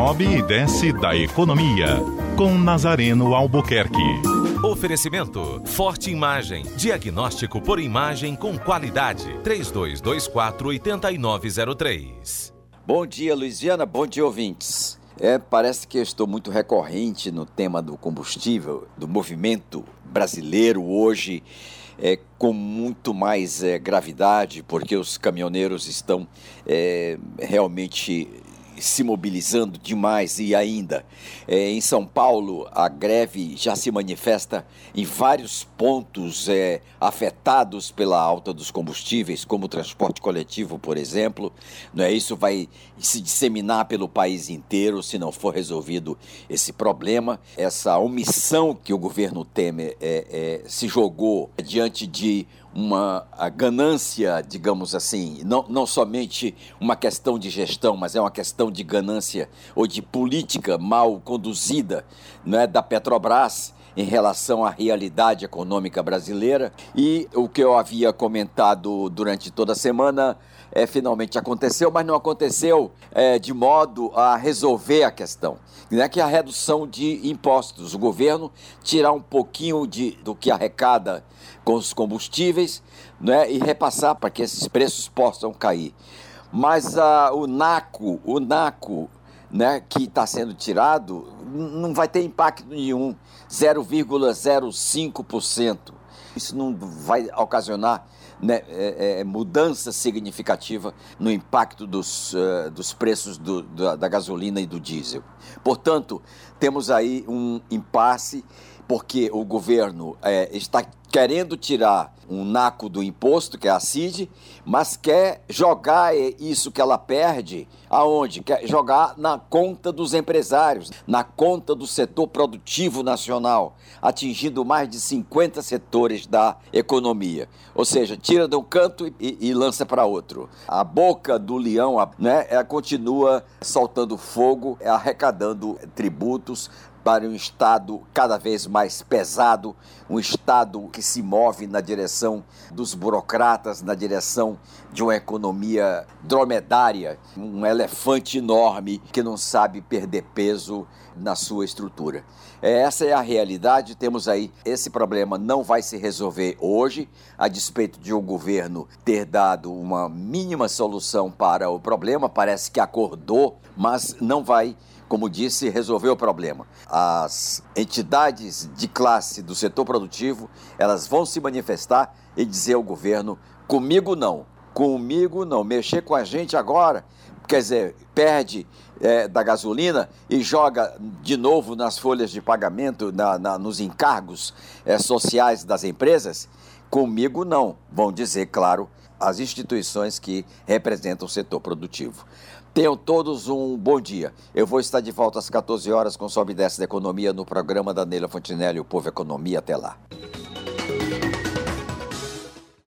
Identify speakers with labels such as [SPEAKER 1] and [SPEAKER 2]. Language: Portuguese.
[SPEAKER 1] sobe e desce da economia. Com Nazareno Albuquerque.
[SPEAKER 2] Oferecimento: Forte Imagem. Diagnóstico por imagem com qualidade. 3224-8903.
[SPEAKER 3] Bom dia, Luiziana. Bom dia, ouvintes. É, parece que eu estou muito recorrente no tema do combustível, do movimento brasileiro hoje, é, com muito mais é, gravidade, porque os caminhoneiros estão é, realmente se mobilizando demais e ainda é, em São Paulo a greve já se manifesta em vários pontos é, afetados pela alta dos combustíveis, como o transporte coletivo, por exemplo. Não é isso vai se disseminar pelo país inteiro se não for resolvido esse problema. Essa omissão que o governo Temer é, é se jogou diante de uma ganância, digamos assim, não, não somente uma questão de gestão, mas é uma questão de ganância ou de política mal conduzida né, da Petrobras em relação à realidade econômica brasileira. E o que eu havia comentado durante toda a semana é, finalmente aconteceu, mas não aconteceu é, de modo a resolver a questão. Né, que é a redução de impostos. O governo tirar um pouquinho de, do que arrecada com os combustíveis né, e repassar para que esses preços possam cair. Mas ah, o NACO, o NACO né, que está sendo tirado, não vai ter impacto nenhum, 0,05%. Isso não vai ocasionar né, é, é, mudança significativa no impacto dos, uh, dos preços do, da, da gasolina e do diesel. Portanto, temos aí um impasse porque o governo é, está querendo tirar um naco do imposto, que é a CID, mas quer jogar isso que ela perde aonde? Quer jogar na conta dos empresários, na conta do setor produtivo nacional, atingindo mais de 50 setores da economia. Ou seja, tira de um canto e, e lança para outro. A boca do leão né, é, continua soltando fogo, arrecadando tributos, para um Estado cada vez mais pesado, um Estado que se move na direção dos burocratas, na direção de uma economia dromedária, um elefante enorme que não sabe perder peso na sua estrutura. Essa é a realidade, temos aí esse problema não vai se resolver hoje, a despeito de o um governo ter dado uma mínima solução para o problema, parece que acordou, mas não vai como disse, resolver o problema. As entidades de classe do setor produtivo, elas vão se manifestar e dizer ao governo: comigo não, comigo não, mexer com a gente agora, quer dizer, perde é, da gasolina e joga de novo nas folhas de pagamento, na, na nos encargos é, sociais das empresas. Comigo não, vão dizer, claro, as instituições que representam o setor produtivo. Tenham todos um bom dia. Eu vou estar de volta às 14 horas com Sobe e Desce da Economia no programa da Neila Fontinelli, o Povo Economia. Até lá.